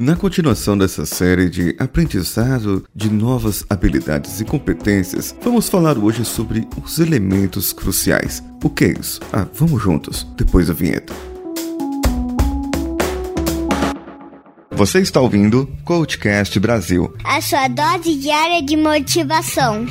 Na continuação dessa série de aprendizado de novas habilidades e competências, vamos falar hoje sobre os elementos cruciais. O que é isso? Ah, vamos juntos, depois da vinheta. Você está ouvindo Coachcast Brasil a sua dose diária de motivação.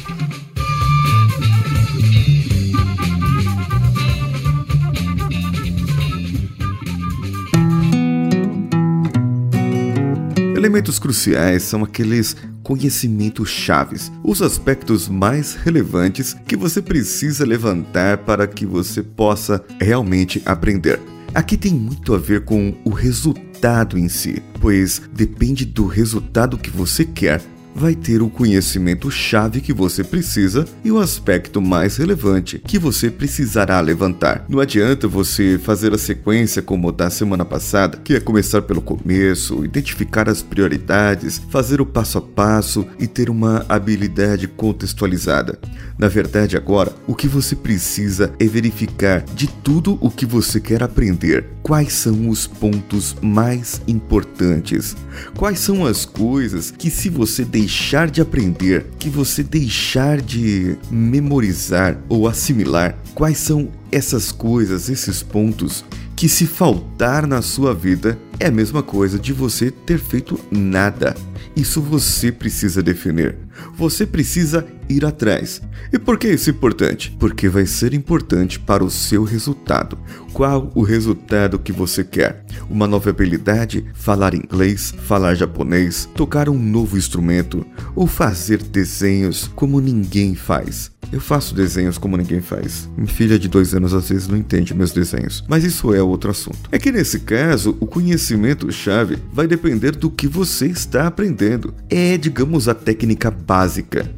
Elementos cruciais são aqueles conhecimentos chaves, os aspectos mais relevantes que você precisa levantar para que você possa realmente aprender. Aqui tem muito a ver com o resultado em si, pois depende do resultado que você quer vai ter o conhecimento chave que você precisa e o aspecto mais relevante que você precisará levantar. Não adianta você fazer a sequência como da semana passada, que é começar pelo começo, identificar as prioridades, fazer o passo a passo e ter uma habilidade contextualizada. Na verdade, agora, o que você precisa é verificar de tudo o que você quer aprender, quais são os pontos mais importantes, quais são as coisas que se você deixar deixar de aprender, que você deixar de memorizar ou assimilar, quais são essas coisas, esses pontos que se faltar na sua vida é a mesma coisa de você ter feito nada. Isso você precisa definir. Você precisa ir atrás. E por que isso é importante? Porque vai ser importante para o seu resultado. Qual o resultado que você quer? Uma nova habilidade? Falar inglês? Falar japonês? Tocar um novo instrumento? Ou fazer desenhos como ninguém faz? Eu faço desenhos como ninguém faz. Minha filha de dois anos às vezes não entende meus desenhos, mas isso é outro assunto. É que nesse caso, o conhecimento-chave vai depender do que você está aprendendo. É, digamos, a técnica básica,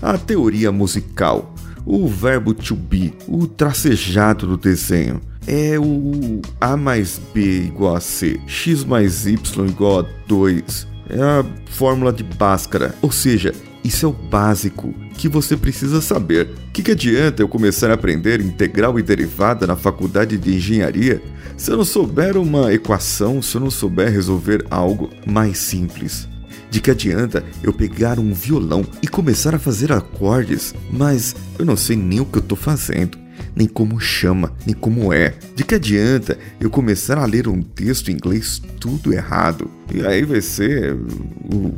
a teoria musical, o verbo to be, o tracejado do desenho. É o A mais B igual a C, X mais Y igual a 2. É a fórmula de Bhaskara, ou seja, isso é o básico que você precisa saber. O que, que adianta eu começar a aprender integral e derivada na faculdade de engenharia se eu não souber uma equação, se eu não souber resolver algo mais simples? De que adianta eu pegar um violão e começar a fazer acordes, mas eu não sei nem o que eu estou fazendo, nem como chama, nem como é. De que adianta eu começar a ler um texto em inglês tudo errado? E aí vai ser o,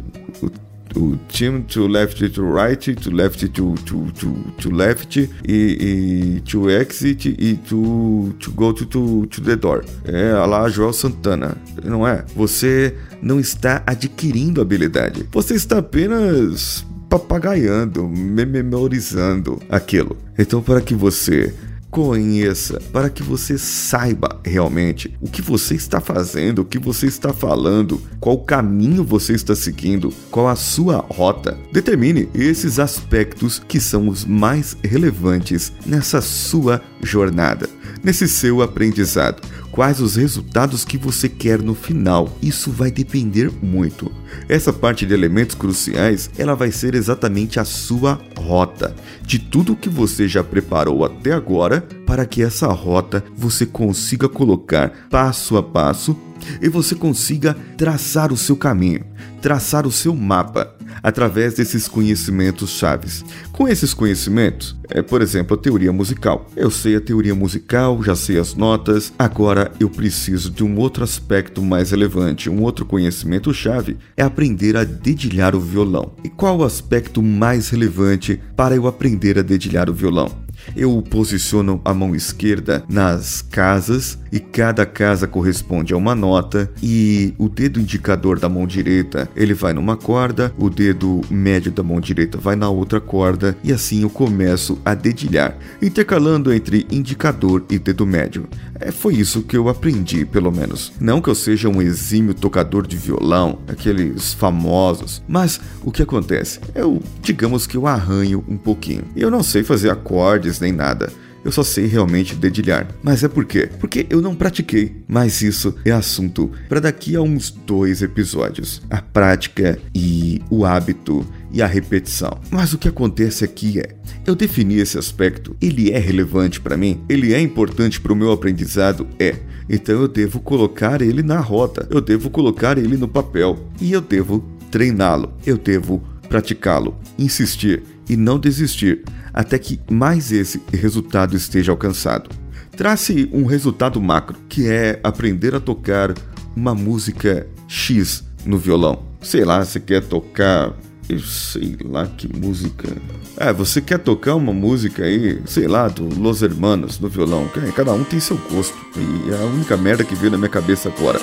o team to left to right, to left to, to, to, to left e, e to exit e to, to go to, to, to the door. É lá Joel Santana, não é? Você não está adquirindo habilidade. Você está apenas papagaiando, memorizando aquilo. Então, para que você conheça, para que você saiba realmente o que você está fazendo, o que você está falando, qual caminho você está seguindo, qual a sua rota. Determine esses aspectos que são os mais relevantes nessa sua jornada, nesse seu aprendizado quais os resultados que você quer no final. Isso vai depender muito. Essa parte de elementos cruciais, ela vai ser exatamente a sua rota, de tudo que você já preparou até agora, para que essa rota você consiga colocar passo a passo e você consiga traçar o seu caminho, traçar o seu mapa através desses conhecimentos chaves. Com esses conhecimentos, é, por exemplo, a teoria musical. Eu sei a teoria musical, já sei as notas, agora eu preciso de um outro aspecto mais relevante, um outro conhecimento chave é aprender a dedilhar o violão. E qual o aspecto mais relevante para eu aprender a dedilhar o violão? Eu posiciono a mão esquerda nas casas e cada casa corresponde a uma nota e o dedo indicador da mão direita ele vai numa corda, o dedo médio da mão direita vai na outra corda e assim eu começo a dedilhar, intercalando entre indicador e dedo médio. É, foi isso que eu aprendi, pelo menos. Não que eu seja um exímio tocador de violão, aqueles famosos, mas o que acontece? Eu, digamos que eu arranho um pouquinho. Eu não sei fazer acordes nem nada. Eu só sei realmente dedilhar. Mas é por quê? Porque eu não pratiquei. Mas isso é assunto para daqui a uns dois episódios. A prática e o hábito e a repetição. Mas o que acontece aqui é, eu defini esse aspecto, ele é relevante para mim, ele é importante para o meu aprendizado, é. Então eu devo colocar ele na rota, eu devo colocar ele no papel e eu devo treiná-lo, eu devo praticá-lo, insistir e não desistir até que mais esse resultado esteja alcançado. Trace um resultado macro, que é aprender a tocar uma música X no violão. Sei lá, você quer tocar eu sei lá que música. É, você quer tocar uma música aí, sei lá, do Los Hermanos no violão. Cada um tem seu gosto. E é a única merda que veio na minha cabeça agora.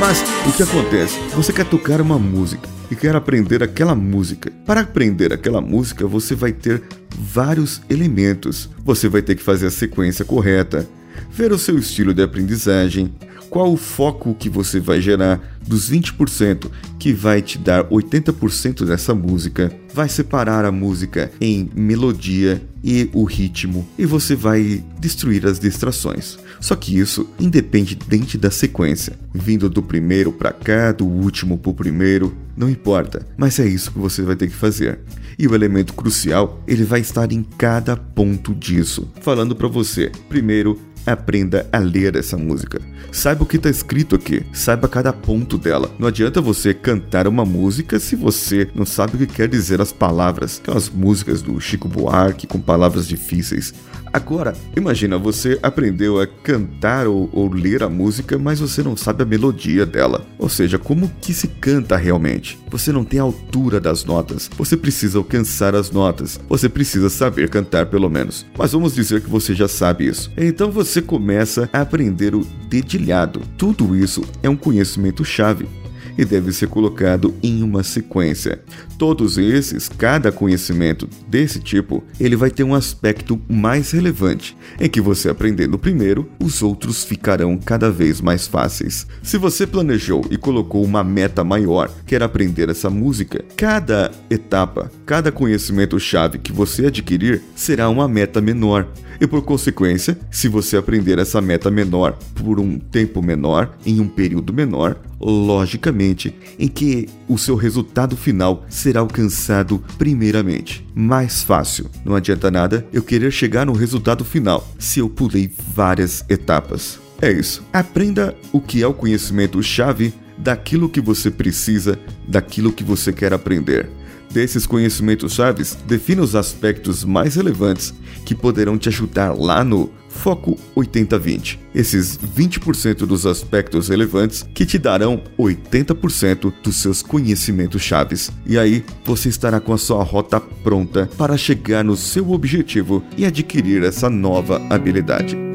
Mas o que acontece? Você quer tocar uma música e quer aprender aquela música. Para aprender aquela música, você vai ter vários elementos. Você vai ter que fazer a sequência correta, ver o seu estilo de aprendizagem, qual o foco que você vai gerar dos 20% que vai te dar 80% dessa música, vai separar a música em melodia e o ritmo e você vai destruir as distrações. Só que isso independente da sequência, vindo do primeiro para cá, do último para o primeiro, não importa, mas é isso que você vai ter que fazer. E o elemento crucial, ele vai estar em cada ponto disso, falando para você. Primeiro, aprenda a ler essa música. Saiba o que está escrito aqui, saiba cada ponto dela. Não adianta você cantar uma música se você não sabe o que quer dizer as palavras. Aquelas músicas do Chico Buarque com palavras difíceis. Agora, imagina você aprendeu a cantar ou, ou, ler a música, mas você não sabe a melodia dela. Ou seja, como que se canta realmente. Você não tem a altura das notas. Você precisa alcançar as notas. Você precisa saber cantar pelo menos. Mas vamos dizer que você já sabe isso. Então você começa a aprender o dedilhado. Tudo isso é um conhecimento chave e deve ser colocado em uma sequência. Todos esses, cada conhecimento desse tipo, ele vai ter um aspecto mais relevante, em que você aprendendo primeiro, os outros ficarão cada vez mais fáceis. Se você planejou e colocou uma meta maior, quer aprender essa música, cada etapa, cada conhecimento chave que você adquirir será uma meta menor e por consequência, se você aprender essa meta menor por um tempo menor, em um período menor, logicamente, em que o seu resultado final será alcançado primeiramente. Mais fácil. Não adianta nada eu querer chegar no resultado final se eu pulei várias etapas. É isso. Aprenda o que é o conhecimento chave daquilo que você precisa, daquilo que você quer aprender desses conhecimentos chaves, defina os aspectos mais relevantes que poderão te ajudar lá no Foco 80-20. Esses 20% dos aspectos relevantes que te darão 80% dos seus conhecimentos chaves. E aí você estará com a sua rota pronta para chegar no seu objetivo e adquirir essa nova habilidade.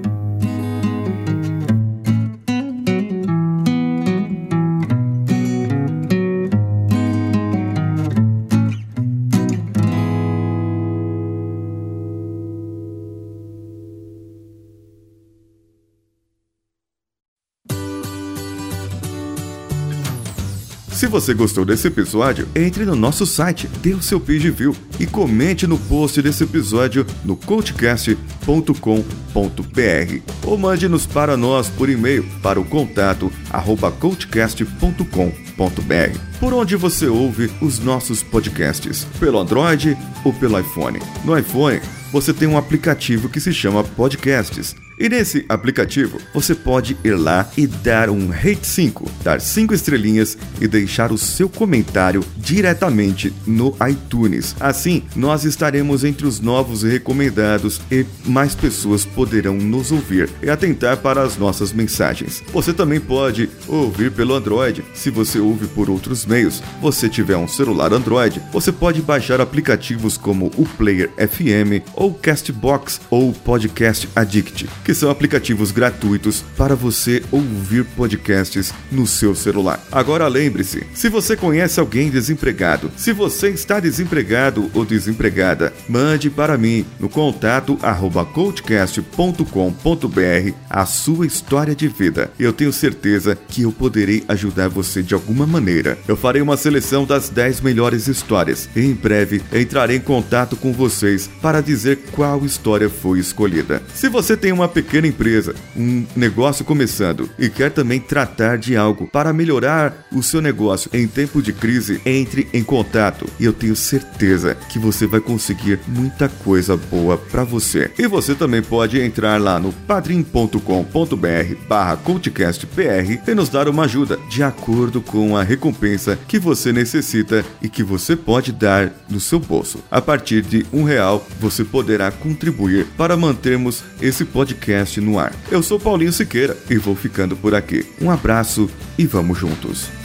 Se você gostou desse episódio, entre no nosso site, dê o seu page view e comente no post desse episódio no coachcast.com.br ou mande-nos para nós por e-mail para o contato arroba coachcast.com.br. Por onde você ouve os nossos podcasts? Pelo Android ou pelo iPhone? No iPhone, você tem um aplicativo que se chama Podcasts e nesse aplicativo você pode ir lá e dar um rate 5, dar 5 estrelinhas e deixar o seu comentário diretamente no iTunes. Assim, nós estaremos entre os novos recomendados e mais pessoas poderão nos ouvir e atentar para as nossas mensagens. Você também pode ouvir pelo Android. Se você ouve por outros meios, você tiver um celular Android, você pode baixar aplicativos como o Player FM ou Castbox ou Podcast Addict que são aplicativos gratuitos para você ouvir podcasts no seu celular. Agora lembre-se, se você conhece alguém desempregado, se você está desempregado ou desempregada, mande para mim no contato coachcast.com.br a sua história de vida. Eu tenho certeza que eu poderei ajudar você de alguma maneira. Eu farei uma seleção das 10 melhores histórias e em breve entrarei em contato com vocês para dizer qual história foi escolhida. Se você tem uma pequena empresa, um negócio começando e quer também tratar de algo para melhorar o seu negócio em tempo de crise, entre em contato e eu tenho certeza que você vai conseguir muita coisa boa para você. E você também pode entrar lá no padrim.com.br barra cultcastpr e nos dar uma ajuda de acordo com a recompensa que você necessita e que você pode dar no seu bolso. A partir de um real, você poderá contribuir para mantermos esse podcast no ar. Eu sou Paulinho Siqueira e vou ficando por aqui. Um abraço e vamos juntos.